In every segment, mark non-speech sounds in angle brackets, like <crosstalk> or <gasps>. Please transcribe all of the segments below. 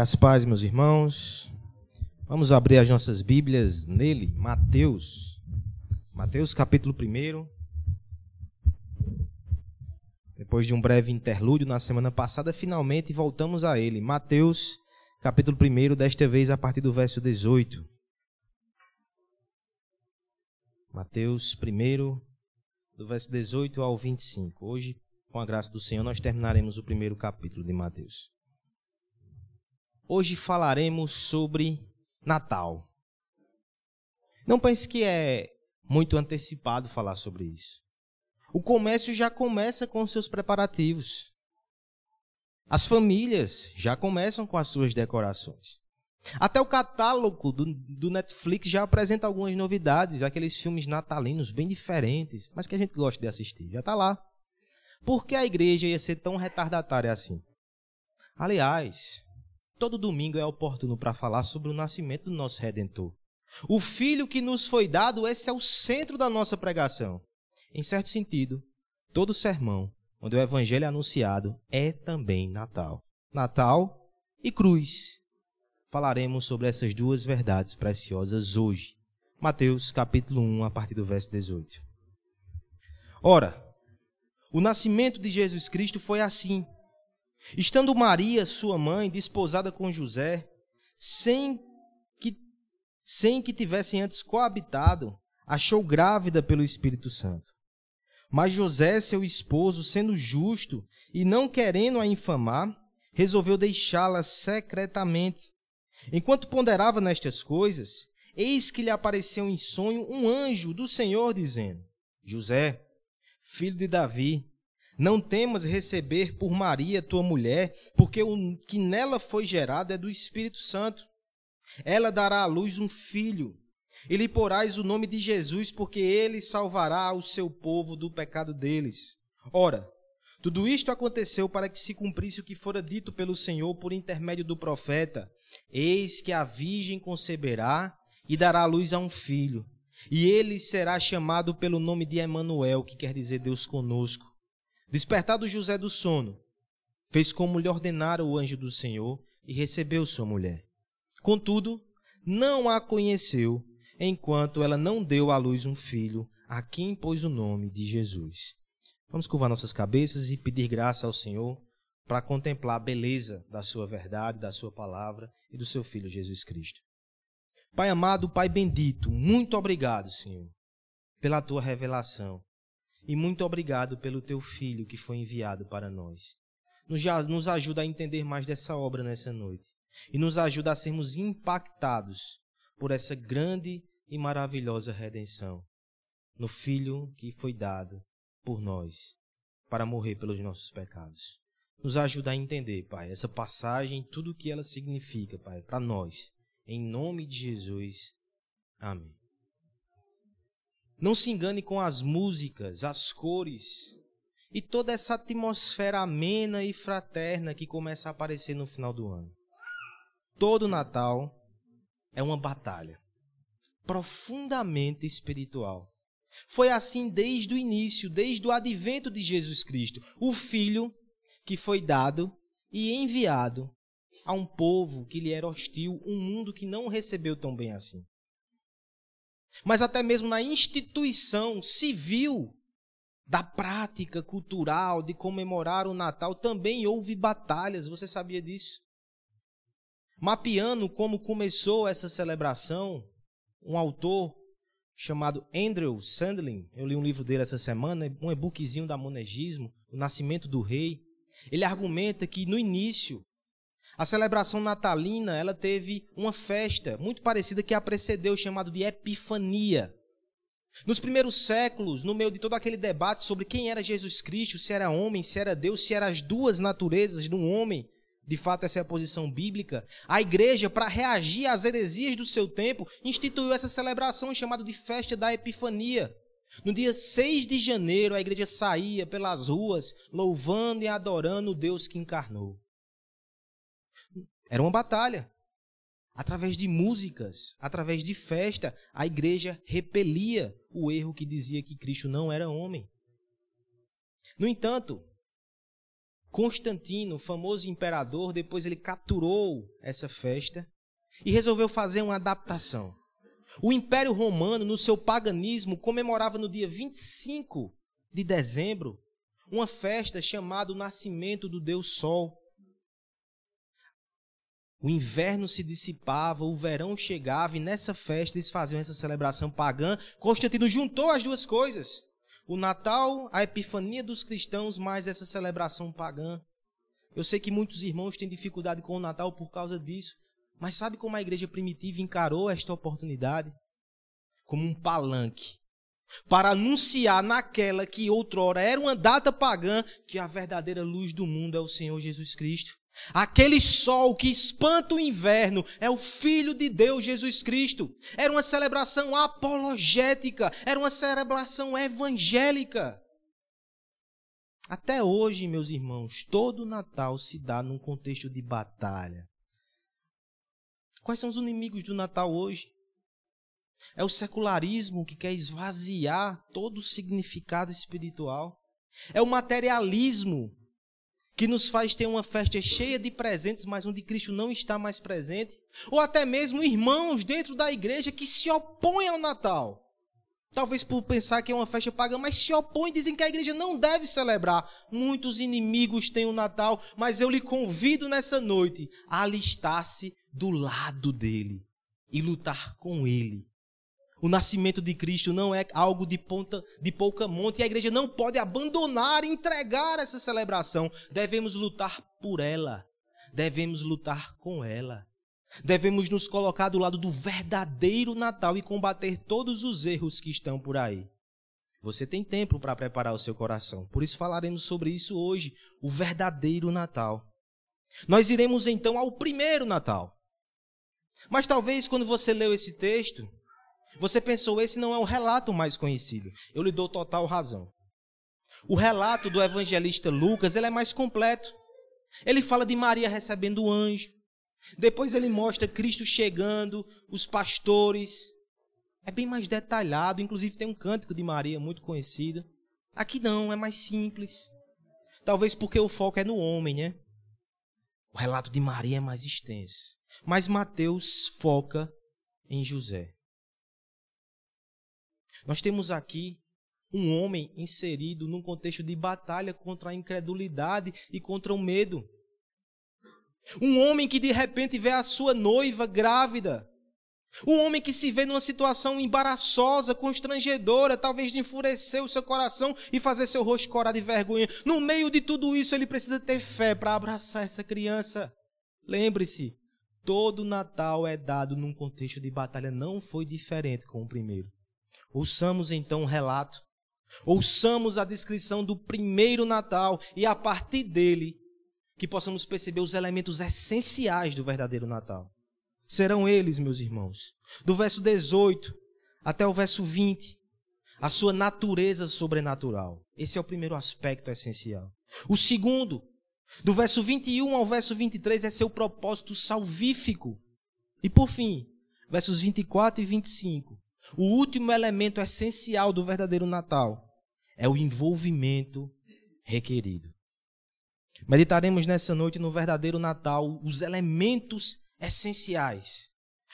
Graças paz, meus irmãos. Vamos abrir as nossas Bíblias nele, Mateus. Mateus capítulo 1. Depois de um breve interlúdio na semana passada, finalmente voltamos a ele. Mateus capítulo 1, desta vez a partir do verso 18. Mateus 1, do verso 18 ao 25. Hoje, com a graça do Senhor, nós terminaremos o primeiro capítulo de Mateus. Hoje falaremos sobre Natal. Não pense que é muito antecipado falar sobre isso. O comércio já começa com seus preparativos. As famílias já começam com as suas decorações. Até o catálogo do, do, Netflix já apresenta algumas novidades, aqueles filmes natalinos bem diferentes, mas que a gente gosta de assistir. Já está lá. Por que a igreja ia ser tão retardatária assim? Aliás, todo domingo é oportuno para falar sobre o nascimento do nosso Redentor. O Filho que nos foi dado, esse é o centro da nossa pregação. Em certo sentido, todo sermão onde o Evangelho é anunciado é também Natal. Natal e cruz. Falaremos sobre essas duas verdades preciosas hoje. Mateus capítulo 1, a partir do verso 18. Ora, o nascimento de Jesus Cristo foi assim. Estando Maria, sua mãe, desposada com José, sem que, sem que tivessem antes coabitado, achou grávida pelo Espírito Santo. Mas José, seu esposo, sendo justo e não querendo a infamar, resolveu deixá-la secretamente. Enquanto ponderava nestas coisas, eis que lhe apareceu em sonho um anjo do Senhor, dizendo: José, filho de Davi, não temas receber por Maria, tua mulher, porque o que nela foi gerado é do Espírito Santo. Ela dará à luz um filho, e lhe porás o nome de Jesus, porque ele salvará o seu povo do pecado deles. Ora, tudo isto aconteceu para que se cumprisse o que fora dito pelo Senhor por intermédio do profeta: Eis que a virgem conceberá e dará à luz a um filho, e ele será chamado pelo nome de Emanuel, que quer dizer Deus conosco. Despertado José do sono, fez como lhe ordenara o anjo do Senhor e recebeu sua mulher. Contudo, não a conheceu, enquanto ela não deu à luz um filho, a quem pôs o nome de Jesus. Vamos curvar nossas cabeças e pedir graça ao Senhor para contemplar a beleza da sua verdade, da sua palavra e do seu filho Jesus Cristo. Pai amado, Pai bendito, muito obrigado, Senhor, pela tua revelação. E muito obrigado pelo teu filho que foi enviado para nós. Nos, ajuda a entender mais dessa obra nessa noite. E nos ajuda a sermos impactados por essa grande e maravilhosa redenção. No Filho que foi dado por nós para morrer pelos nossos pecados. Nos ajuda a entender, Pai, essa passagem, tudo o que ela significa, Pai, para nós. Em nome de Jesus. Amém. Não se engane com as músicas, as cores e toda essa atmosfera amena e fraterna que começa a aparecer no final do ano. Todo Natal é uma batalha profundamente espiritual. Foi assim desde o início, desde o advento de Jesus Cristo, o Filho que foi dado e enviado a um povo que lhe era hostil, um mundo que não recebeu tão bem assim mas até mesmo na instituição civil da prática cultural de comemorar o Natal também houve batalhas, você sabia disso? Mapeando como começou essa celebração, um autor chamado Andrew Sandlin, eu li um livro dele essa semana, um e-bookzinho da Monegismo, O Nascimento do Rei. Ele argumenta que no início a celebração natalina, ela teve uma festa muito parecida que a precedeu, chamado de Epifania. Nos primeiros séculos, no meio de todo aquele debate sobre quem era Jesus Cristo, se era homem, se era Deus, se eram as duas naturezas de um homem, de fato essa é a posição bíblica, a igreja, para reagir às heresias do seu tempo, instituiu essa celebração chamada de Festa da Epifania. No dia 6 de janeiro, a igreja saía pelas ruas louvando e adorando o Deus que encarnou. Era uma batalha. Através de músicas, através de festa, a igreja repelia o erro que dizia que Cristo não era homem. No entanto, Constantino, famoso imperador, depois ele capturou essa festa e resolveu fazer uma adaptação. O Império Romano, no seu paganismo, comemorava no dia 25 de dezembro uma festa chamada o Nascimento do Deus Sol. O inverno se dissipava, o verão chegava e nessa festa eles faziam essa celebração pagã. Constantino juntou as duas coisas. O Natal, a epifania dos cristãos, mais essa celebração pagã. Eu sei que muitos irmãos têm dificuldade com o Natal por causa disso, mas sabe como a igreja primitiva encarou esta oportunidade? Como um palanque para anunciar naquela que outrora era uma data pagã que a verdadeira luz do mundo é o Senhor Jesus Cristo. Aquele sol que espanta o inverno é o Filho de Deus, Jesus Cristo. Era uma celebração apologética, era uma celebração evangélica. Até hoje, meus irmãos, todo Natal se dá num contexto de batalha. Quais são os inimigos do Natal hoje? É o secularismo que quer esvaziar todo o significado espiritual. É o materialismo que nos faz ter uma festa cheia de presentes, mas onde Cristo não está mais presente. Ou até mesmo irmãos dentro da igreja que se opõem ao Natal. Talvez por pensar que é uma festa pagã, mas se opõem, dizem que a igreja não deve celebrar. Muitos inimigos têm o Natal, mas eu lhe convido nessa noite a alistar-se do lado dele e lutar com ele o nascimento de Cristo não é algo de, ponta, de pouca monta e a igreja não pode abandonar, entregar essa celebração. Devemos lutar por ela. Devemos lutar com ela. Devemos nos colocar do lado do verdadeiro Natal e combater todos os erros que estão por aí. Você tem tempo para preparar o seu coração. Por isso falaremos sobre isso hoje, o verdadeiro Natal. Nós iremos então ao primeiro Natal. Mas talvez quando você leu esse texto, você pensou, esse não é o relato mais conhecido. Eu lhe dou total razão. O relato do evangelista Lucas ele é mais completo. Ele fala de Maria recebendo o anjo. Depois ele mostra Cristo chegando, os pastores. É bem mais detalhado. Inclusive tem um cântico de Maria muito conhecido. Aqui não, é mais simples. Talvez porque o foco é no homem, né? O relato de Maria é mais extenso. Mas Mateus foca em José. Nós temos aqui um homem inserido num contexto de batalha contra a incredulidade e contra o medo. Um homem que de repente vê a sua noiva grávida. Um homem que se vê numa situação embaraçosa, constrangedora, talvez de enfurecer o seu coração e fazer seu rosto corar de vergonha. No meio de tudo isso, ele precisa ter fé para abraçar essa criança. Lembre-se, todo Natal é dado num contexto de batalha, não foi diferente com o primeiro. Ouçamos então o relato. Ouçamos a descrição do primeiro Natal e a partir dele que possamos perceber os elementos essenciais do verdadeiro Natal. Serão eles, meus irmãos, do verso 18 até o verso 20, a sua natureza sobrenatural. Esse é o primeiro aspecto essencial. O segundo, do verso 21 ao verso 23, é seu propósito salvífico. E por fim, versos 24 e 25, o último elemento essencial do verdadeiro Natal é o envolvimento requerido. Meditaremos nessa noite no verdadeiro Natal os elementos essenciais.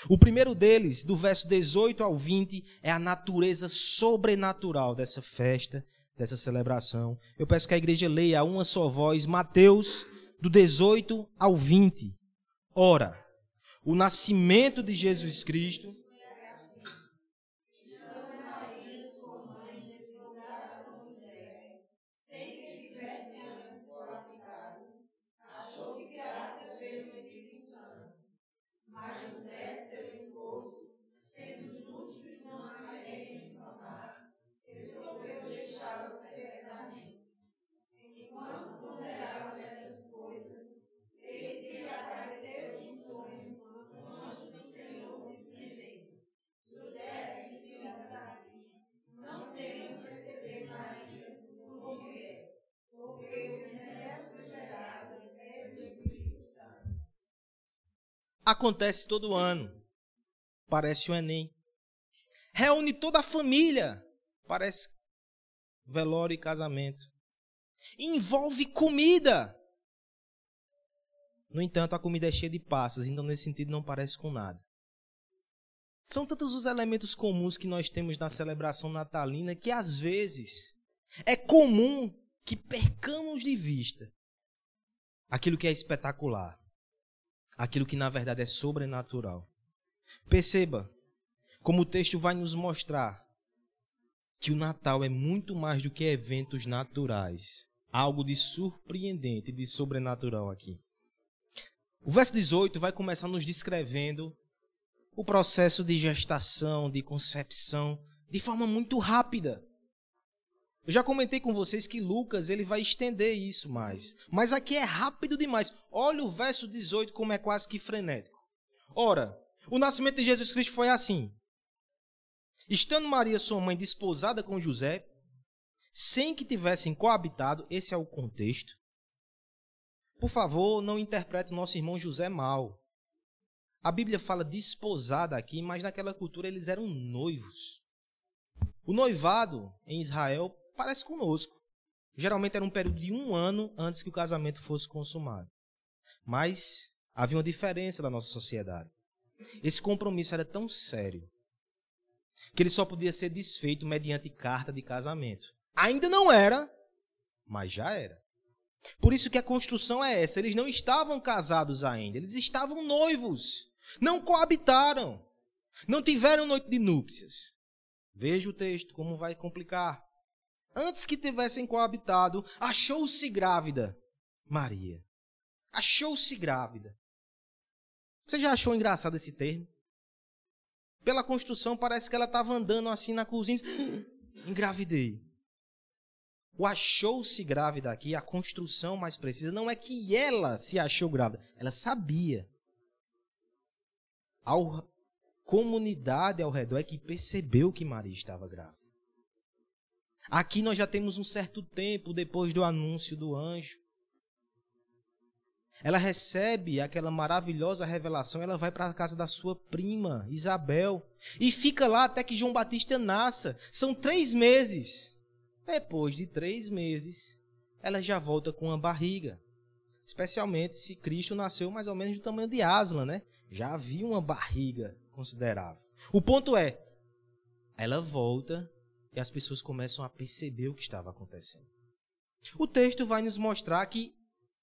O primeiro deles, do verso 18 ao 20, é a natureza sobrenatural dessa festa, dessa celebração. Eu peço que a igreja leia a uma só voz Mateus, do 18 ao 20. Ora, o nascimento de Jesus Cristo acontece todo ano. Parece o Enem. Reúne toda a família. Parece velório e casamento. Envolve comida. No entanto, a comida é cheia de passas, então nesse sentido não parece com nada. São tantos os elementos comuns que nós temos na celebração natalina que às vezes é comum que percamos de vista aquilo que é espetacular, aquilo que na verdade é sobrenatural. Perceba como o texto vai nos mostrar que o Natal é muito mais do que eventos naturais. Algo de surpreendente, de sobrenatural aqui. O verso 18 vai começar nos descrevendo o processo de gestação, de concepção, de forma muito rápida. Eu já comentei com vocês que Lucas ele vai estender isso mais. Mas aqui é rápido demais. Olha o verso 18 como é quase que frenético. Ora, o nascimento de Jesus Cristo foi assim. Estando Maria, sua mãe, desposada com José, sem que tivessem coabitado, esse é o contexto. Por favor, não interprete o nosso irmão José mal. A Bíblia fala desposada aqui, mas naquela cultura eles eram noivos. O noivado em Israel parece conosco. Geralmente era um período de um ano antes que o casamento fosse consumado. Mas havia uma diferença da nossa sociedade. Esse compromisso era tão sério que ele só podia ser desfeito mediante carta de casamento. Ainda não era, mas já era. Por isso que a construção é essa. Eles não estavam casados ainda, eles estavam noivos. Não coabitaram. Não tiveram noite de núpcias. Veja o texto, como vai complicar. Antes que tivessem coabitado, achou-se grávida Maria. Achou-se grávida. Você já achou engraçado esse termo? Pela construção, parece que ela estava andando assim na cozinha. <gasps> Engravidei. O achou-se grávida aqui, a construção mais precisa, não é que ela se achou grávida, ela sabia. A comunidade ao redor é que percebeu que Maria estava grávida. Aqui nós já temos um certo tempo depois do anúncio do anjo. Ela recebe aquela maravilhosa revelação, ela vai para a casa da sua prima, Isabel, e fica lá até que João Batista nasça. São três meses. Depois de três meses, ela já volta com uma barriga. Especialmente se Cristo nasceu mais ou menos do tamanho de Aslan, né? Já havia uma barriga considerável. O ponto é, ela volta e as pessoas começam a perceber o que estava acontecendo. O texto vai nos mostrar que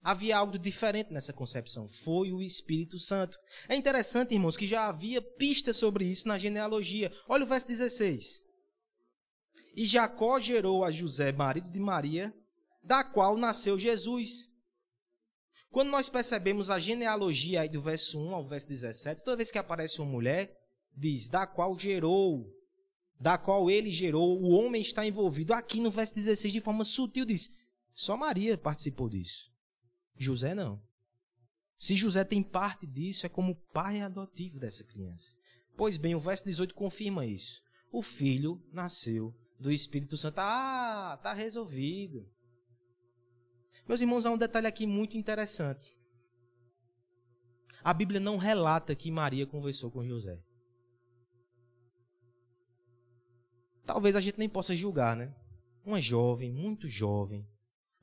havia algo diferente nessa concepção. Foi o Espírito Santo. É interessante, irmãos, que já havia pistas sobre isso na genealogia. Olha o verso 16. E Jacó gerou a José, marido de Maria, da qual nasceu Jesus. Quando nós percebemos a genealogia aí do verso 1 ao verso 17, toda vez que aparece uma mulher, diz, da qual gerou, da qual ele gerou, o homem está envolvido. Aqui no verso 16, de forma sutil, diz, só Maria participou disso. José não. Se José tem parte disso, é como pai adotivo dessa criança. Pois bem, o verso 18 confirma isso. O filho nasceu do Espírito Santo. Ah, está resolvido. Meus irmãos, há um detalhe aqui muito interessante. A Bíblia não relata que Maria conversou com José. Talvez a gente nem possa julgar, né? Uma jovem, muito jovem,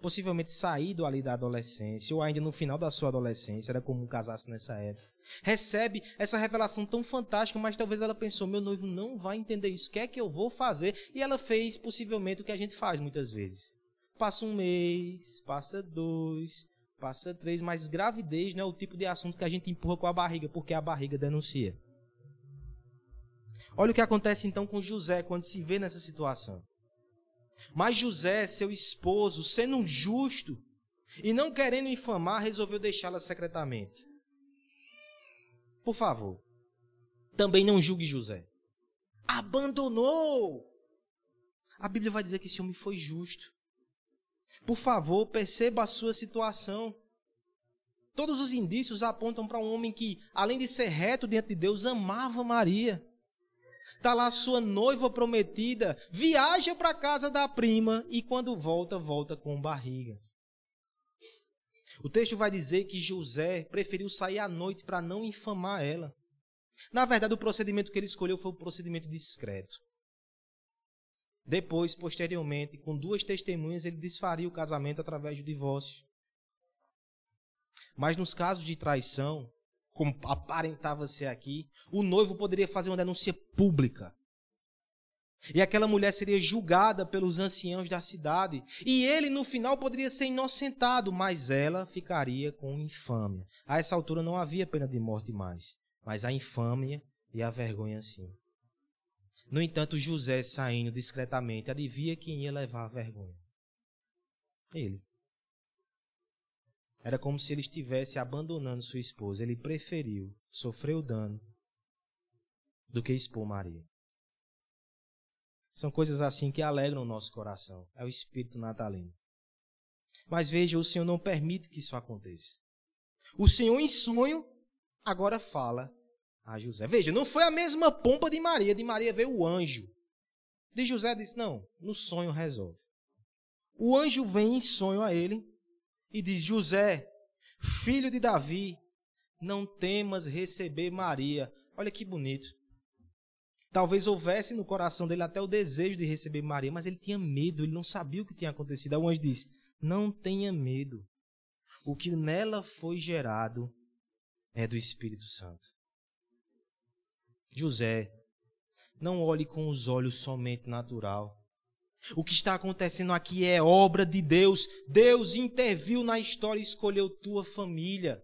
possivelmente saído ali da adolescência, ou ainda no final da sua adolescência, era comum casasse nessa época. Recebe essa revelação tão fantástica, mas talvez ela pensou: meu noivo não vai entender isso, o que é que eu vou fazer? E ela fez possivelmente o que a gente faz muitas vezes. Passa um mês, passa dois, passa três, mas gravidez não é o tipo de assunto que a gente empurra com a barriga, porque a barriga denuncia. Olha o que acontece então com José quando se vê nessa situação. Mas José, seu esposo, sendo justo e não querendo infamar, resolveu deixá-la secretamente. Por favor, também não julgue José. Abandonou. A Bíblia vai dizer que esse homem foi justo. Por favor, perceba a sua situação. Todos os indícios apontam para um homem que, além de ser reto diante de Deus, amava Maria. Está lá sua noiva prometida, viaja para casa da prima e quando volta, volta com barriga. O texto vai dizer que José preferiu sair à noite para não infamar ela. Na verdade, o procedimento que ele escolheu foi um procedimento discreto. Depois, posteriormente, com duas testemunhas, ele desfaria o casamento através do divórcio. Mas nos casos de traição, como aparentava ser aqui, o noivo poderia fazer uma denúncia pública. E aquela mulher seria julgada pelos anciãos da cidade. E ele, no final, poderia ser inocentado, mas ela ficaria com infâmia. A essa altura não havia pena de morte mais, mas a infâmia e a vergonha sim. No entanto, José, saindo discretamente, adivinha quem ia levar a vergonha? Ele. Era como se ele estivesse abandonando sua esposa. Ele preferiu sofrer o dano do que expor Maria. São coisas assim que alegram o nosso coração. É o espírito natalino. Mas veja, o Senhor não permite que isso aconteça. O Senhor, em sonho, agora fala a José. Veja, não foi a mesma pompa de Maria. De Maria veio o anjo. De José disse: Não, no sonho resolve. O anjo vem em sonho a ele e diz: José, filho de Davi, não temas receber Maria. Olha que bonito. Talvez houvesse no coração dele até o desejo de receber Maria, mas ele tinha medo, ele não sabia o que tinha acontecido. Aí o anjo disse: Não tenha medo. O que nela foi gerado é do Espírito Santo. José, não olhe com os olhos somente natural. O que está acontecendo aqui é obra de Deus. Deus interviu na história e escolheu tua família.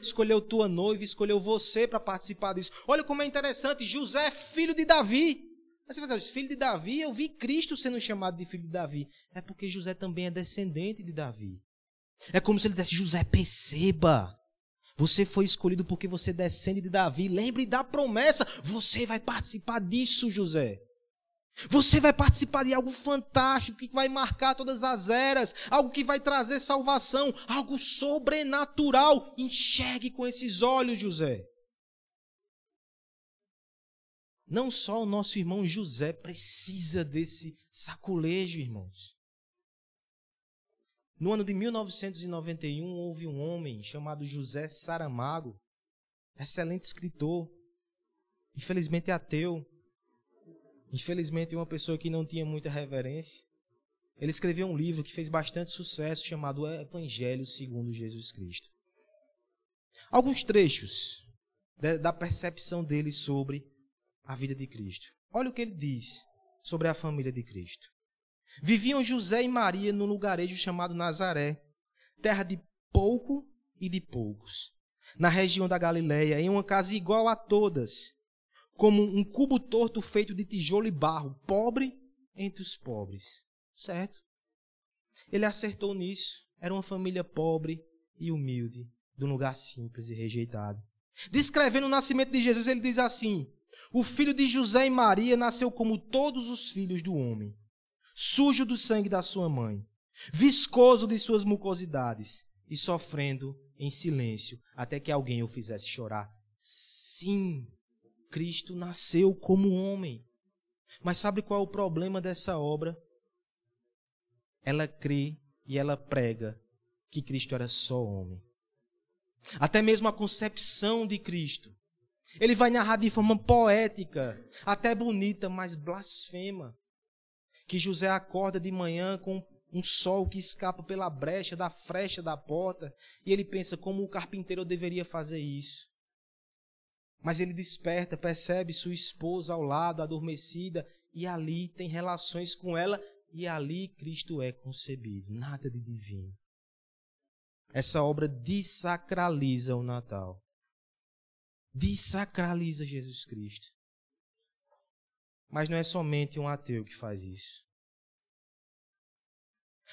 Escolheu tua noiva, escolheu você para participar disso. Olha como é interessante, José é filho de Davi. Mas você vai dizer, filho de Davi, eu vi Cristo sendo chamado de filho de Davi. É porque José também é descendente de Davi. É como se ele dissesse, José, perceba. Você foi escolhido porque você descende de Davi. Lembre da promessa. Você vai participar disso, José. Você vai participar de algo fantástico que vai marcar todas as eras, algo que vai trazer salvação, algo sobrenatural. Enxergue com esses olhos, José. Não só o nosso irmão José precisa desse saculejo, irmãos. No ano de 1991, houve um homem chamado José Saramago, excelente escritor, infelizmente ateu, Infelizmente, uma pessoa que não tinha muita reverência. Ele escreveu um livro que fez bastante sucesso chamado Evangelho segundo Jesus Cristo. Alguns trechos da percepção dele sobre a vida de Cristo. Olha o que ele diz sobre a família de Cristo. Viviam José e Maria num lugarejo chamado Nazaré, terra de pouco e de poucos, na região da Galileia, em uma casa igual a todas, como um cubo torto feito de tijolo e barro, pobre entre os pobres. Certo? Ele acertou nisso. Era uma família pobre e humilde, de um lugar simples e rejeitado. Descrevendo o nascimento de Jesus, ele diz assim: O filho de José e Maria nasceu como todos os filhos do homem, sujo do sangue da sua mãe, viscoso de suas mucosidades e sofrendo em silêncio até que alguém o fizesse chorar. Sim, Cristo nasceu como homem. Mas sabe qual é o problema dessa obra? Ela crê e ela prega que Cristo era só homem. Até mesmo a concepção de Cristo. Ele vai narrar de forma poética, até bonita, mas blasfema. Que José acorda de manhã com um sol que escapa pela brecha da frecha da porta e ele pensa como o carpinteiro deveria fazer isso. Mas ele desperta, percebe sua esposa ao lado, adormecida, e ali tem relações com ela, e ali Cristo é concebido. Nada de divino. Essa obra desacraliza o Natal. Desacraliza Jesus Cristo. Mas não é somente um ateu que faz isso.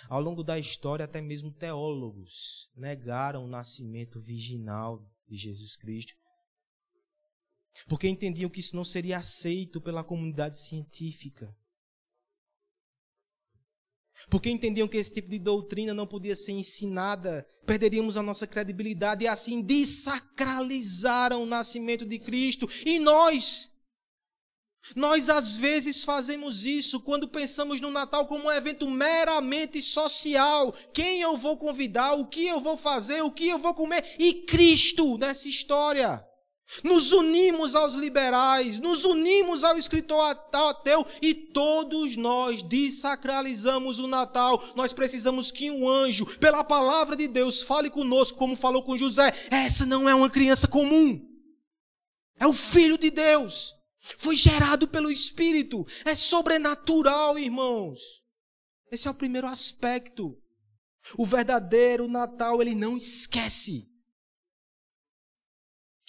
Ao longo da história, até mesmo teólogos negaram o nascimento virginal de Jesus Cristo porque entendiam que isso não seria aceito pela comunidade científica. Porque entendiam que esse tipo de doutrina não podia ser ensinada, perderíamos a nossa credibilidade e assim desacralizaram o nascimento de Cristo. E nós, nós às vezes fazemos isso quando pensamos no Natal como um evento meramente social. Quem eu vou convidar, o que eu vou fazer, o que eu vou comer e Cristo nessa história. Nos unimos aos liberais, nos unimos ao escritor ateu e todos nós desacralizamos o Natal. Nós precisamos que um anjo, pela palavra de Deus, fale conosco como falou com José. Essa não é uma criança comum. É o filho de Deus. Foi gerado pelo Espírito. É sobrenatural, irmãos. Esse é o primeiro aspecto. O verdadeiro Natal, ele não esquece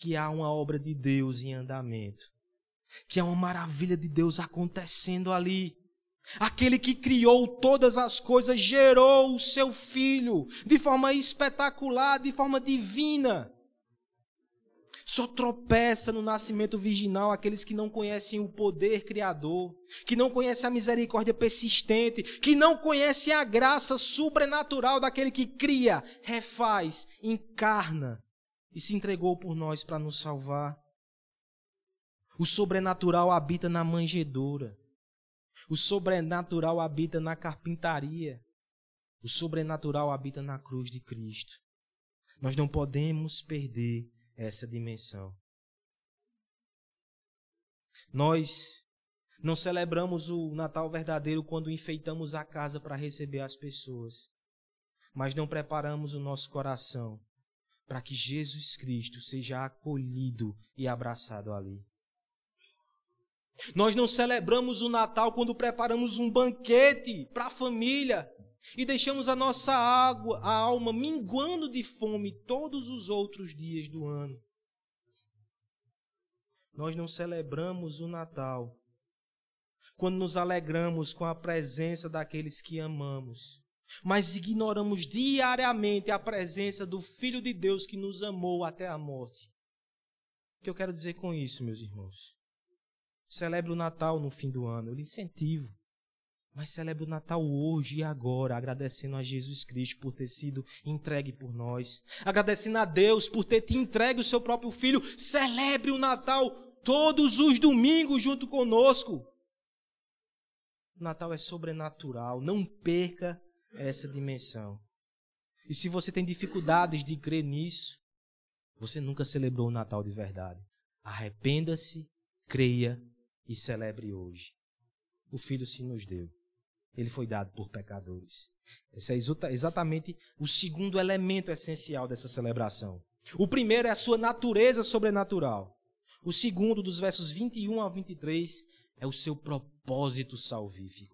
que há uma obra de Deus em andamento, que há uma maravilha de Deus acontecendo ali. Aquele que criou todas as coisas gerou o seu filho de forma espetacular, de forma divina. Só tropeça no nascimento virginal aqueles que não conhecem o poder criador, que não conhecem a misericórdia persistente, que não conhecem a graça sobrenatural daquele que cria, refaz, encarna e se entregou por nós para nos salvar. O sobrenatural habita na manjedoura. O sobrenatural habita na carpintaria. O sobrenatural habita na cruz de Cristo. Nós não podemos perder essa dimensão. Nós não celebramos o Natal verdadeiro quando enfeitamos a casa para receber as pessoas, mas não preparamos o nosso coração para que Jesus Cristo seja acolhido e abraçado ali. Nós não celebramos o Natal quando preparamos um banquete para a família e deixamos a nossa água, a alma minguando de fome todos os outros dias do ano. Nós não celebramos o Natal quando nos alegramos com a presença daqueles que amamos mas ignoramos diariamente a presença do Filho de Deus que nos amou até a morte. O que eu quero dizer com isso, meus irmãos? Celebre o Natal no fim do ano, eu lhe incentivo. Mas celebre o Natal hoje e agora, agradecendo a Jesus Cristo por ter sido entregue por nós. Agradecendo a Deus por ter te entregue o seu próprio filho. Celebre o Natal todos os domingos junto conosco. O Natal é sobrenatural. Não perca essa dimensão. E se você tem dificuldades de crer nisso, você nunca celebrou o Natal de verdade. Arrependa-se, creia e celebre hoje. O Filho se nos deu. Ele foi dado por pecadores. Esse é exatamente o segundo elemento essencial dessa celebração. O primeiro é a sua natureza sobrenatural. O segundo, dos versos 21 a 23, é o seu propósito salvífico.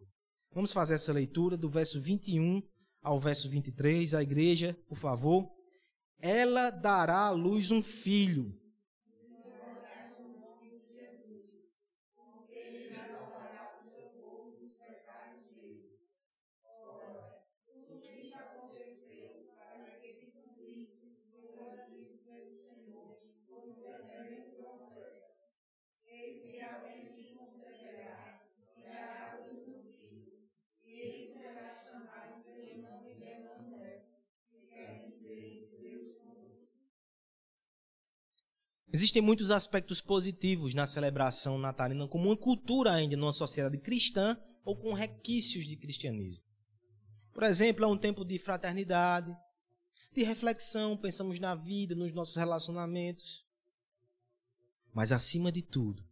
Vamos fazer essa leitura do verso 21 ao verso 23. A igreja, por favor. Ela dará à luz um filho. Existem muitos aspectos positivos na celebração natalina, como uma cultura ainda numa sociedade cristã ou com requisitos de cristianismo. Por exemplo, é um tempo de fraternidade, de reflexão, pensamos na vida, nos nossos relacionamentos. Mas, acima de tudo,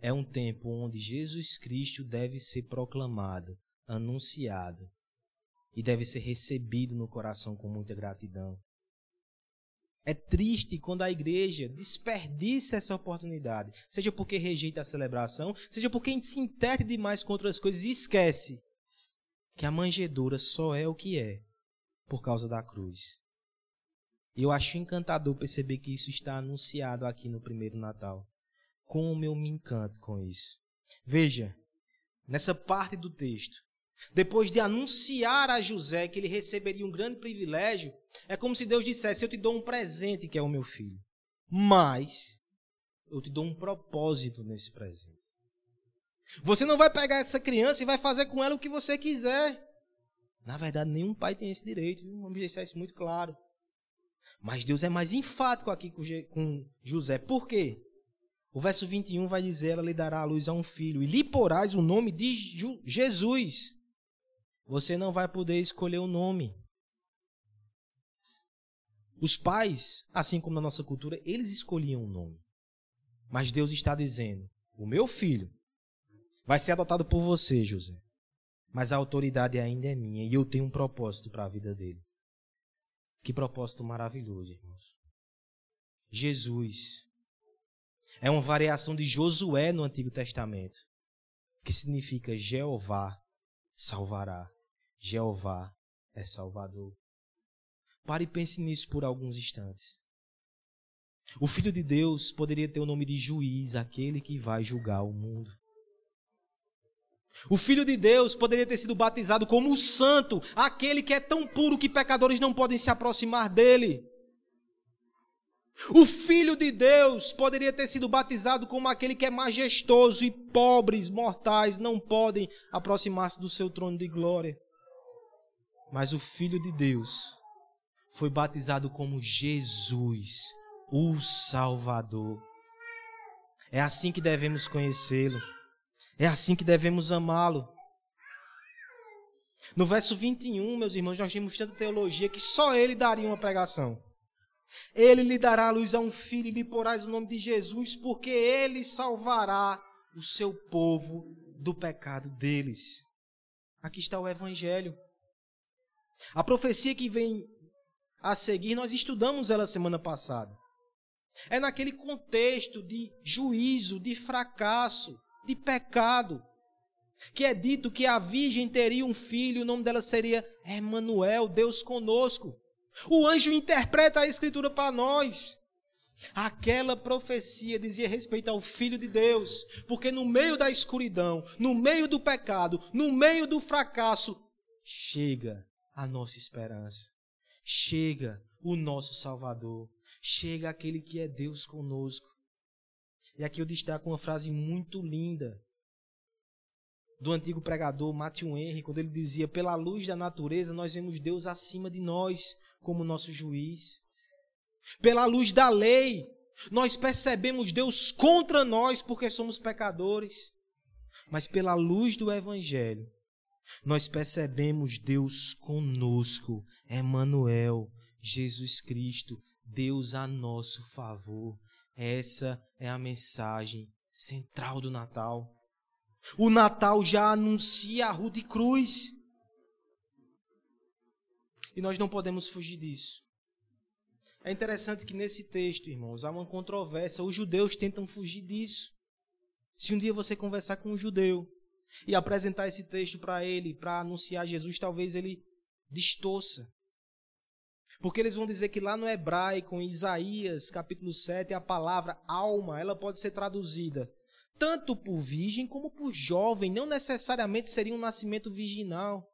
é um tempo onde Jesus Cristo deve ser proclamado, anunciado e deve ser recebido no coração com muita gratidão. É triste quando a igreja desperdiça essa oportunidade, seja porque rejeita a celebração, seja porque se interte demais com outras coisas e esquece que a manjedoura só é o que é por causa da cruz. Eu acho encantador perceber que isso está anunciado aqui no primeiro Natal. Como eu me encanto com isso. Veja, nessa parte do texto, depois de anunciar a José que ele receberia um grande privilégio, é como se Deus dissesse: Eu te dou um presente que é o meu filho, mas eu te dou um propósito nesse presente. Você não vai pegar essa criança e vai fazer com ela o que você quiser. Na verdade, nenhum pai tem esse direito, viu? vamos deixar isso muito claro. Mas Deus é mais enfático aqui com José. Por quê? O verso 21 vai dizer: Ela lhe dará a luz a um filho, e lhe porás o nome de Jesus você não vai poder escolher o nome. Os pais, assim como na nossa cultura, eles escolhiam o nome. Mas Deus está dizendo: o meu filho vai ser adotado por você, José. Mas a autoridade ainda é minha e eu tenho um propósito para a vida dele. Que propósito maravilhoso, irmãos. Jesus é uma variação de Josué no Antigo Testamento, que significa Jeová salvará. Jeová é Salvador. Pare e pense nisso por alguns instantes. O Filho de Deus poderia ter o nome de juiz, aquele que vai julgar o mundo. O Filho de Deus poderia ter sido batizado como o Santo, aquele que é tão puro que pecadores não podem se aproximar dele. O Filho de Deus poderia ter sido batizado como aquele que é majestoso e pobres, mortais, não podem aproximar-se do seu trono de glória. Mas o Filho de Deus foi batizado como Jesus, o Salvador. É assim que devemos conhecê-lo. É assim que devemos amá-lo. No verso 21, meus irmãos, nós temos tanta teologia que só ele daria uma pregação. Ele lhe dará a luz a um filho e lhe porás o nome de Jesus, porque ele salvará o seu povo do pecado deles. Aqui está o Evangelho. A profecia que vem a seguir, nós estudamos ela semana passada. É naquele contexto de juízo, de fracasso, de pecado, que é dito que a virgem teria um filho, o nome dela seria Emanuel, Deus conosco. O anjo interpreta a escritura para nós. Aquela profecia dizia respeito ao Filho de Deus, porque no meio da escuridão, no meio do pecado, no meio do fracasso, chega a nossa esperança, chega o nosso Salvador, chega aquele que é Deus conosco. E aqui eu destaco uma frase muito linda do antigo pregador Matthew Henry, quando ele dizia: Pela luz da natureza, nós vemos Deus acima de nós, como nosso juiz. Pela luz da lei, nós percebemos Deus contra nós porque somos pecadores. Mas pela luz do Evangelho, nós percebemos Deus conosco, Emmanuel, Jesus Cristo, Deus a nosso favor. Essa é a mensagem central do Natal. O Natal já anuncia a Rude Cruz. E nós não podemos fugir disso. É interessante que nesse texto, irmãos, há uma controvérsia. Os judeus tentam fugir disso. Se um dia você conversar com um judeu e apresentar esse texto para ele, para anunciar Jesus, talvez ele distorça. Porque eles vão dizer que lá no hebraico, em Isaías, capítulo 7, a palavra alma, ela pode ser traduzida tanto por virgem como por jovem, não necessariamente seria um nascimento virginal.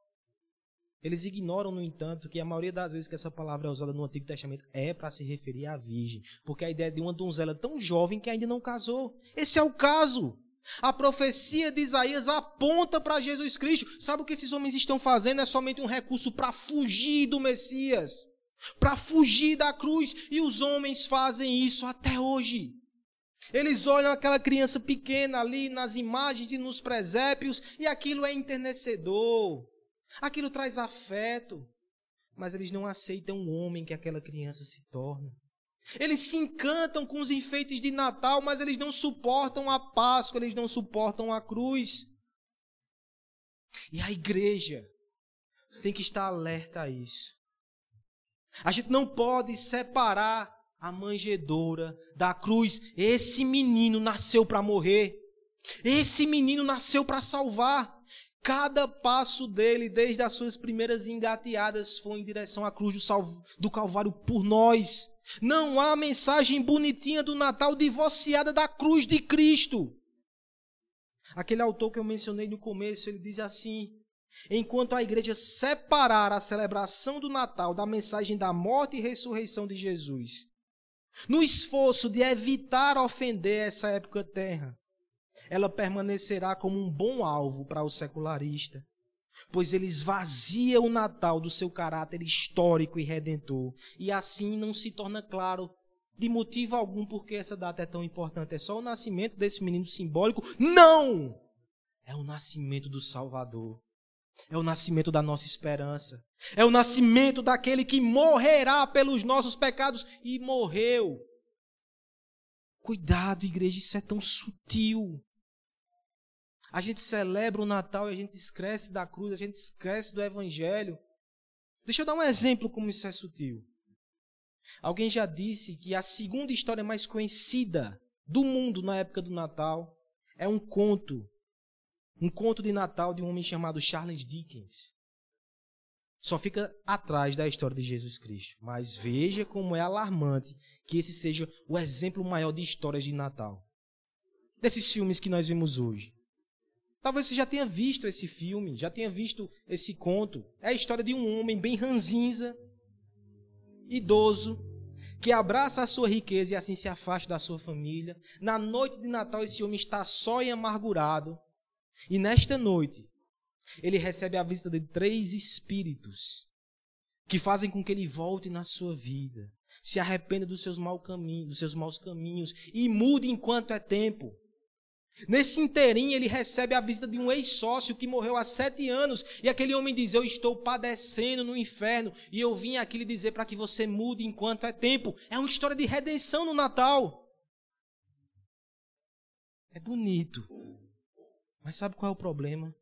Eles ignoram, no entanto, que a maioria das vezes que essa palavra é usada no Antigo Testamento é para se referir à virgem, porque a ideia é de uma donzela tão jovem que ainda não casou. Esse é o caso. A profecia de Isaías aponta para Jesus Cristo. Sabe o que esses homens estão fazendo? É somente um recurso para fugir do Messias, para fugir da cruz. E os homens fazem isso até hoje. Eles olham aquela criança pequena ali nas imagens e nos presépios e aquilo é enternecedor. Aquilo traz afeto, mas eles não aceitam o homem que aquela criança se torna. Eles se encantam com os enfeites de Natal, mas eles não suportam a Páscoa, eles não suportam a cruz. E a igreja tem que estar alerta a isso. A gente não pode separar a manjedoura da cruz. Esse menino nasceu para morrer. Esse menino nasceu para salvar. Cada passo dele, desde as suas primeiras engateadas, foi em direção à cruz do, do Calvário por nós. Não há mensagem bonitinha do Natal divorciada da cruz de Cristo. Aquele autor que eu mencionei no começo, ele diz assim: enquanto a igreja separar a celebração do Natal da mensagem da morte e ressurreição de Jesus, no esforço de evitar ofender essa época terra, ela permanecerá como um bom alvo para o secularista, pois ele esvazia o Natal do seu caráter histórico e redentor, e assim não se torna claro de motivo algum porque essa data é tão importante. É só o nascimento desse menino simbólico? Não! É o nascimento do Salvador. É o nascimento da nossa esperança. É o nascimento daquele que morrerá pelos nossos pecados e morreu. Cuidado, igreja, isso é tão sutil. A gente celebra o Natal e a gente esquece da cruz, a gente esquece do Evangelho. Deixa eu dar um exemplo como isso é sutil. Alguém já disse que a segunda história mais conhecida do mundo na época do Natal é um conto. Um conto de Natal de um homem chamado Charles Dickens. Só fica atrás da história de Jesus Cristo. Mas veja como é alarmante que esse seja o exemplo maior de histórias de Natal. Desses filmes que nós vimos hoje. Talvez você já tenha visto esse filme, já tenha visto esse conto. É a história de um homem bem ranzinza, idoso, que abraça a sua riqueza e assim se afasta da sua família. Na noite de Natal, esse homem está só e amargurado. E nesta noite, ele recebe a visita de três espíritos que fazem com que ele volte na sua vida, se arrependa dos seus, mau caminhos, dos seus maus caminhos e mude enquanto é tempo. Nesse inteirinho, ele recebe a visita de um ex-sócio que morreu há sete anos. E aquele homem diz: Eu estou padecendo no inferno. E eu vim aqui lhe dizer para que você mude enquanto é tempo. É uma história de redenção no Natal. É bonito. Mas sabe qual é o problema?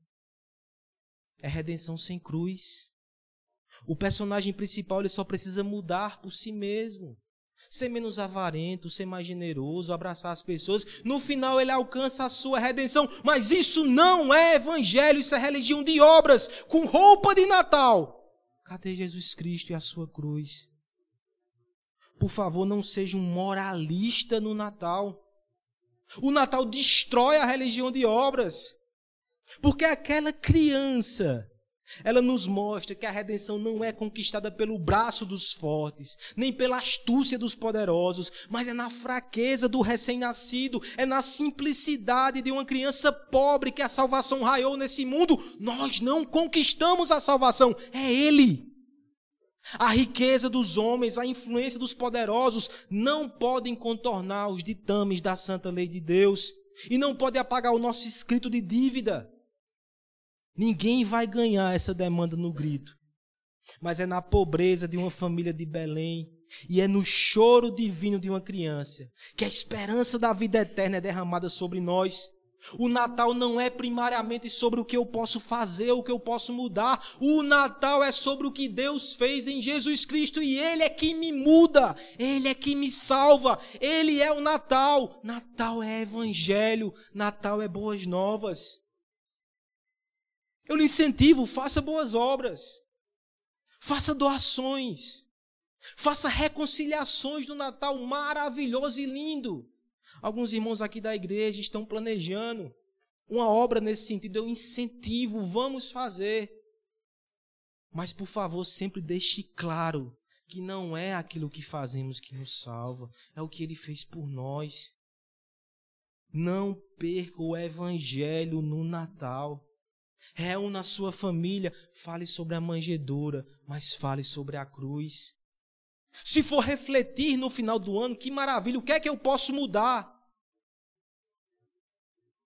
É redenção sem cruz. O personagem principal ele só precisa mudar por si mesmo ser menos avarento, ser mais generoso, abraçar as pessoas. No final ele alcança a sua redenção. Mas isso não é evangelho, isso é religião de obras, com roupa de Natal. Cadê Jesus Cristo e a sua cruz? Por favor, não seja um moralista no Natal. O Natal destrói a religião de obras. Porque aquela criança ela nos mostra que a redenção não é conquistada pelo braço dos fortes, nem pela astúcia dos poderosos, mas é na fraqueza do recém-nascido, é na simplicidade de uma criança pobre que a salvação raiou nesse mundo. Nós não conquistamos a salvação, é Ele. A riqueza dos homens, a influência dos poderosos não podem contornar os ditames da santa lei de Deus e não pode apagar o nosso escrito de dívida. Ninguém vai ganhar essa demanda no grito. Mas é na pobreza de uma família de Belém e é no choro divino de uma criança que a esperança da vida eterna é derramada sobre nós. O Natal não é primariamente sobre o que eu posso fazer, o que eu posso mudar. O Natal é sobre o que Deus fez em Jesus Cristo e Ele é que me muda, Ele é que me salva, Ele é o Natal. Natal é Evangelho, Natal é boas novas. Eu lhe incentivo, faça boas obras. Faça doações. Faça reconciliações do Natal maravilhoso e lindo. Alguns irmãos aqui da igreja estão planejando uma obra nesse sentido. Eu incentivo, vamos fazer. Mas, por favor, sempre deixe claro que não é aquilo que fazemos que nos salva, é o que ele fez por nós. Não perca o evangelho no Natal. Reúna a sua família, fale sobre a manjedoura, mas fale sobre a cruz. Se for refletir no final do ano, que maravilha, o que é que eu posso mudar?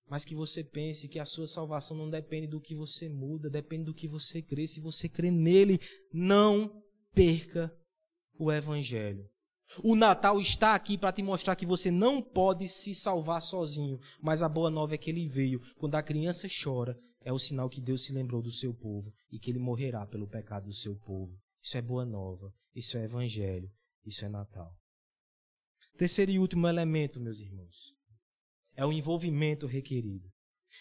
Mas que você pense que a sua salvação não depende do que você muda, depende do que você crê. Se você crê nele, não perca o Evangelho. O Natal está aqui para te mostrar que você não pode se salvar sozinho, mas a boa nova é que ele veio. Quando a criança chora, é o sinal que Deus se lembrou do seu povo e que ele morrerá pelo pecado do seu povo. Isso é boa nova, isso é evangelho, isso é Natal. Terceiro e último elemento, meus irmãos, é o envolvimento requerido.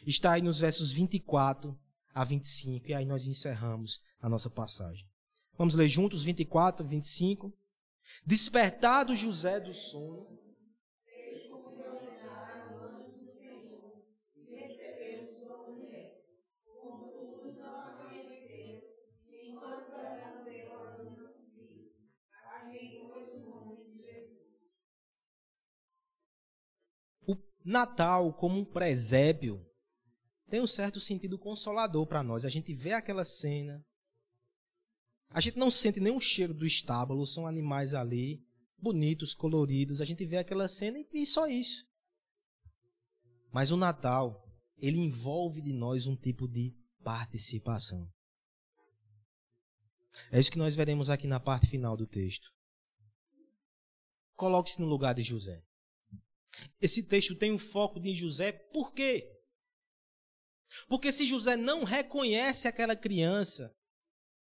Está aí nos versos 24 a 25, e aí nós encerramos a nossa passagem. Vamos ler juntos 24, 25. Despertado José do sono, Natal como um presépio tem um certo sentido consolador para nós. A gente vê aquela cena, a gente não sente nenhum cheiro do estábulo, são animais ali, bonitos, coloridos. A gente vê aquela cena e só isso. Mas o Natal, ele envolve de nós um tipo de participação. É isso que nós veremos aqui na parte final do texto. Coloque-se no lugar de José. Esse texto tem um foco de José, por quê? Porque se José não reconhece aquela criança,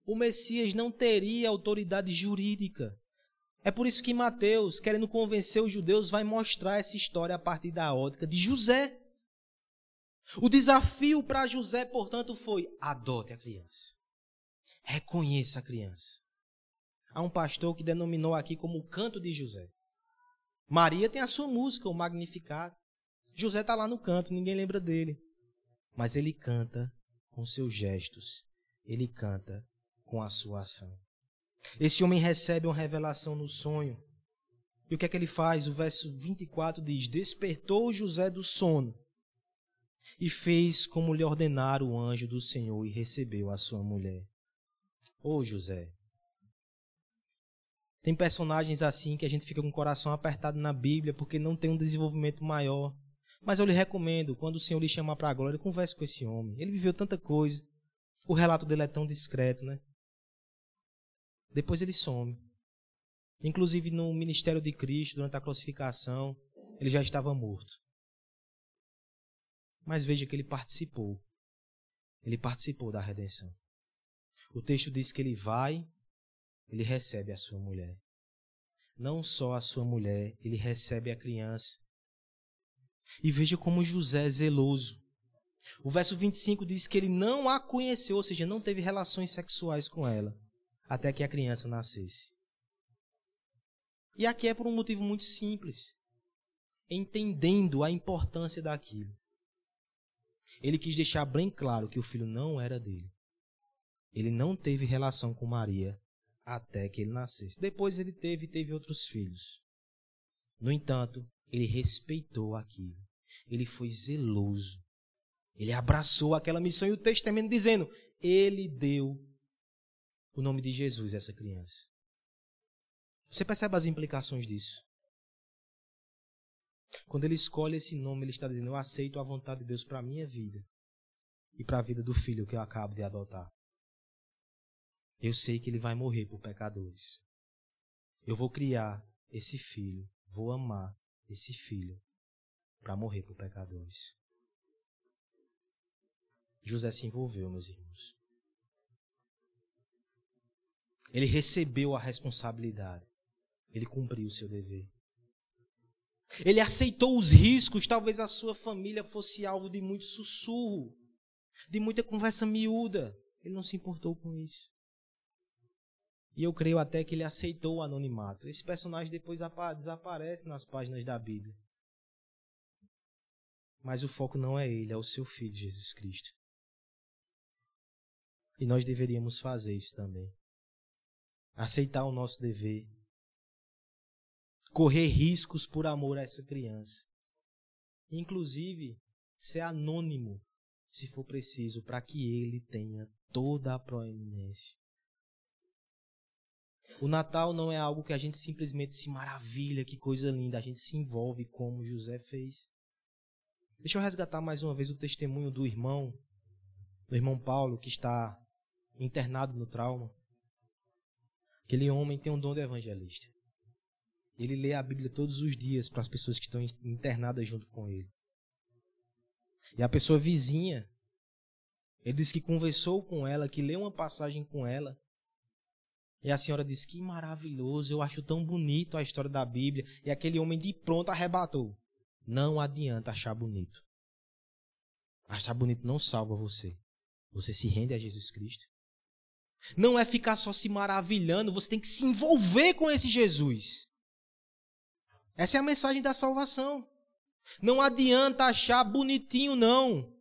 o Messias não teria autoridade jurídica. É por isso que Mateus, querendo convencer os judeus, vai mostrar essa história a partir da ótica de José. O desafio para José, portanto, foi: adote a criança. Reconheça a criança. Há um pastor que denominou aqui como o canto de José. Maria tem a sua música, o Magnificado. José está lá no canto, ninguém lembra dele. Mas ele canta com seus gestos. Ele canta com a sua ação. Esse homem recebe uma revelação no sonho. E o que é que ele faz? O verso 24 diz: Despertou José do sono e fez como lhe ordenara o anjo do Senhor e recebeu a sua mulher. Ô oh, José. Tem personagens assim que a gente fica com o coração apertado na Bíblia porque não tem um desenvolvimento maior. Mas eu lhe recomendo, quando o Senhor lhe chamar para a glória, converse com esse homem. Ele viveu tanta coisa. O relato dele é tão discreto, né? Depois ele some. Inclusive no ministério de Cristo, durante a crucificação, ele já estava morto. Mas veja que ele participou. Ele participou da redenção. O texto diz que ele vai, ele recebe a sua mulher. Não só a sua mulher, ele recebe a criança. E veja como José é zeloso. O verso 25 diz que ele não a conheceu, ou seja, não teve relações sexuais com ela até que a criança nascesse. E aqui é por um motivo muito simples. Entendendo a importância daquilo. Ele quis deixar bem claro que o filho não era dele. Ele não teve relação com Maria até que ele nascesse. Depois ele teve teve outros filhos. No entanto, ele respeitou aquilo. Ele foi zeloso. Ele abraçou aquela missão e o texto termina dizendo: Ele deu o nome de Jesus essa criança. Você percebe as implicações disso? Quando ele escolhe esse nome, ele está dizendo: Eu aceito a vontade de Deus para a minha vida e para a vida do filho que eu acabo de adotar. Eu sei que ele vai morrer por pecadores. Eu vou criar esse filho, vou amar esse filho para morrer por pecadores. José se envolveu, meus irmãos. Ele recebeu a responsabilidade. Ele cumpriu o seu dever. Ele aceitou os riscos, talvez a sua família fosse alvo de muito sussurro, de muita conversa miúda. Ele não se importou com isso. E eu creio até que ele aceitou o anonimato. Esse personagem depois desaparece nas páginas da Bíblia. Mas o foco não é ele, é o seu filho Jesus Cristo. E nós deveríamos fazer isso também aceitar o nosso dever, correr riscos por amor a essa criança, inclusive ser anônimo, se for preciso, para que ele tenha toda a proeminência. O Natal não é algo que a gente simplesmente se maravilha, que coisa linda, a gente se envolve como José fez. Deixa eu resgatar mais uma vez o testemunho do irmão, do irmão Paulo, que está internado no trauma. Aquele homem tem um dom de evangelista. Ele lê a Bíblia todos os dias para as pessoas que estão internadas junto com ele. E a pessoa vizinha, ele disse que conversou com ela, que leu uma passagem com ela. E a senhora disse: Que maravilhoso, eu acho tão bonito a história da Bíblia. E aquele homem de pronto arrebatou: Não adianta achar bonito. Achar bonito não salva você. Você se rende a Jesus Cristo. Não é ficar só se maravilhando, você tem que se envolver com esse Jesus. Essa é a mensagem da salvação. Não adianta achar bonitinho, não.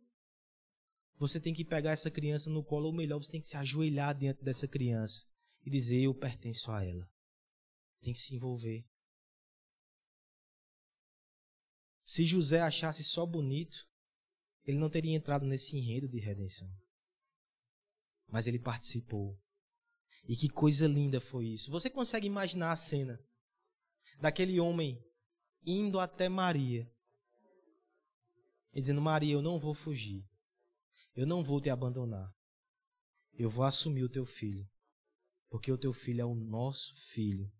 Você tem que pegar essa criança no colo, ou melhor, você tem que se ajoelhar diante dessa criança e dizer: Eu pertenço a ela. Tem que se envolver. Se José achasse só bonito, ele não teria entrado nesse enredo de redenção mas ele participou. E que coisa linda foi isso. Você consegue imaginar a cena daquele homem indo até Maria e dizendo: Maria, eu não vou fugir. Eu não vou te abandonar. Eu vou assumir o teu filho. Porque o teu filho é o nosso filho.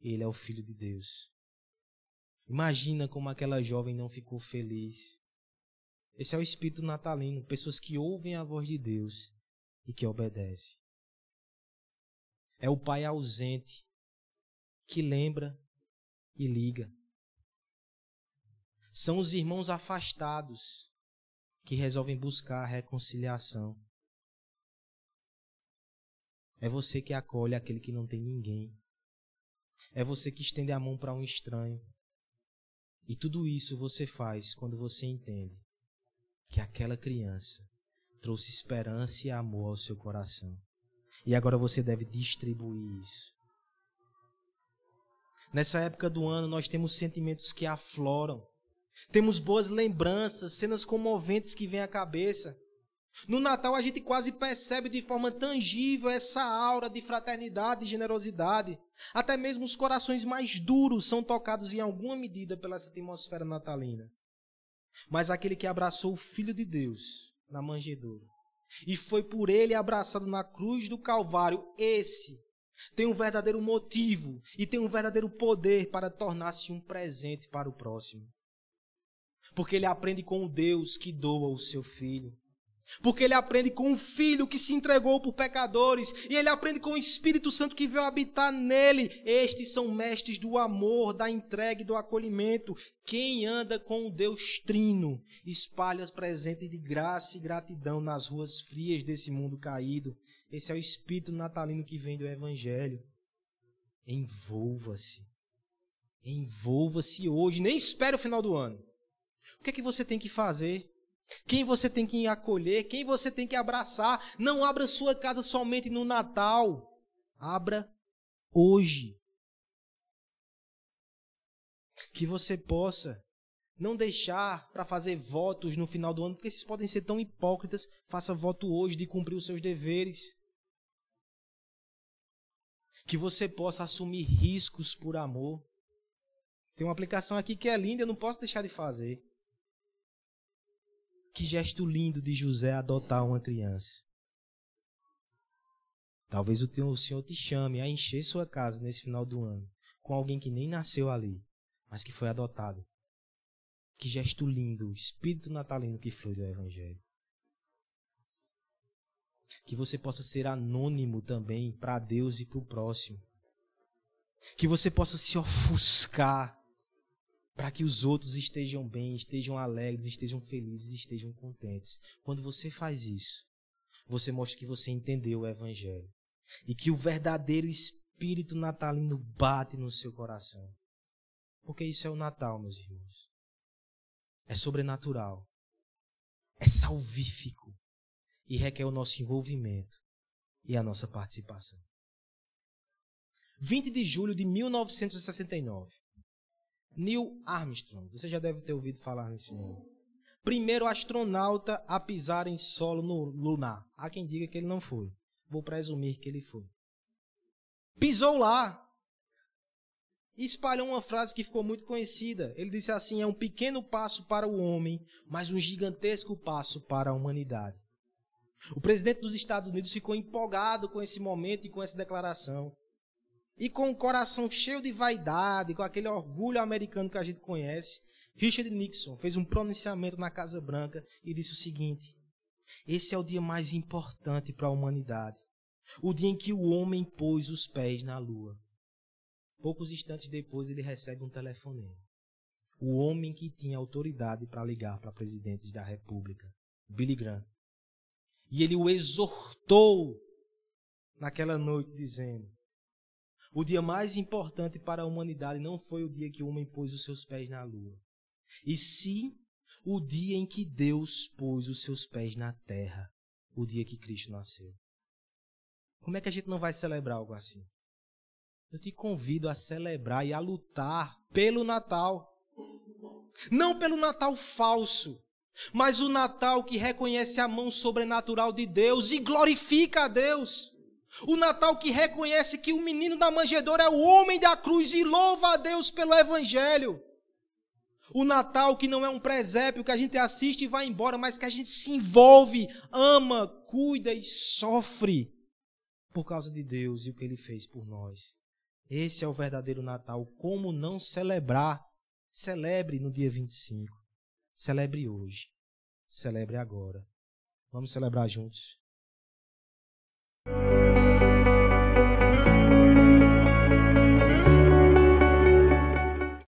Ele é o filho de Deus. Imagina como aquela jovem não ficou feliz. Esse é o espírito natalino, pessoas que ouvem a voz de Deus e que obedecem. É o pai ausente que lembra e liga. São os irmãos afastados que resolvem buscar a reconciliação. É você que acolhe aquele que não tem ninguém. É você que estende a mão para um estranho. E tudo isso você faz quando você entende que aquela criança trouxe esperança e amor ao seu coração. E agora você deve distribuir isso. Nessa época do ano, nós temos sentimentos que afloram. Temos boas lembranças, cenas comoventes que vêm à cabeça. No Natal a gente quase percebe de forma tangível essa aura de fraternidade e generosidade. Até mesmo os corações mais duros são tocados em alguma medida pela essa atmosfera natalina. Mas aquele que abraçou o Filho de Deus na manjedoura e foi por ele abraçado na cruz do Calvário, esse tem um verdadeiro motivo e tem um verdadeiro poder para tornar-se um presente para o próximo. Porque ele aprende com o Deus que doa o seu filho. Porque ele aprende com o Filho que se entregou por pecadores, e ele aprende com o Espírito Santo que veio habitar nele. Estes são mestres do amor, da entrega e do acolhimento. Quem anda com o Deus Trino espalha presentes de graça e gratidão nas ruas frias desse mundo caído. Esse é o Espírito natalino que vem do Evangelho. Envolva-se. Envolva-se hoje. Nem espere o final do ano. O que é que você tem que fazer? Quem você tem que acolher? Quem você tem que abraçar? Não abra sua casa somente no Natal. Abra hoje. Que você possa não deixar para fazer votos no final do ano, porque esses podem ser tão hipócritas. Faça voto hoje de cumprir os seus deveres. Que você possa assumir riscos por amor. Tem uma aplicação aqui que é linda, eu não posso deixar de fazer. Que gesto lindo de José adotar uma criança. Talvez o, Senhor te chame a encher sua casa nesse final do ano com alguém que nem nasceu ali, mas que foi adotado. Que gesto lindo, espírito natalino que flui do Evangelho. Que você possa ser anônimo também para Deus e para o próximo. Que você possa se ofuscar para que os outros estejam bem, estejam alegres, estejam felizes, estejam contentes. Quando você faz isso, você mostra que você entendeu o Evangelho e que o verdadeiro espírito natalino bate no seu coração. Porque isso é o Natal, meus irmãos. É sobrenatural, é salvífico e requer o nosso envolvimento e a nossa participação. 20 de julho de 1969. Neil Armstrong. Você já deve ter ouvido falar nesse nome. Primeiro astronauta a pisar em solo lunar. Há quem diga que ele não foi. Vou presumir que ele foi. Pisou lá. E espalhou uma frase que ficou muito conhecida. Ele disse assim: é um pequeno passo para o homem, mas um gigantesco passo para a humanidade. O presidente dos Estados Unidos ficou empolgado com esse momento e com essa declaração. E com o coração cheio de vaidade, com aquele orgulho americano que a gente conhece, Richard Nixon fez um pronunciamento na Casa Branca e disse o seguinte: Esse é o dia mais importante para a humanidade. O dia em que o homem pôs os pés na lua. Poucos instantes depois ele recebe um telefonema. O homem que tinha autoridade para ligar para presidentes da República, Billy Graham. E ele o exortou naquela noite, dizendo: o dia mais importante para a humanidade não foi o dia que o homem pôs os seus pés na lua, e sim o dia em que Deus pôs os seus pés na terra, o dia que Cristo nasceu. Como é que a gente não vai celebrar algo assim? Eu te convido a celebrar e a lutar pelo Natal. Não pelo Natal falso, mas o Natal que reconhece a mão sobrenatural de Deus e glorifica a Deus. O Natal que reconhece que o menino da manjedoura é o homem da cruz e louva a Deus pelo Evangelho. O Natal que não é um presépio que a gente assiste e vai embora, mas que a gente se envolve, ama, cuida e sofre por causa de Deus e o que ele fez por nós. Esse é o verdadeiro Natal. Como não celebrar? Celebre no dia 25. Celebre hoje. Celebre agora. Vamos celebrar juntos.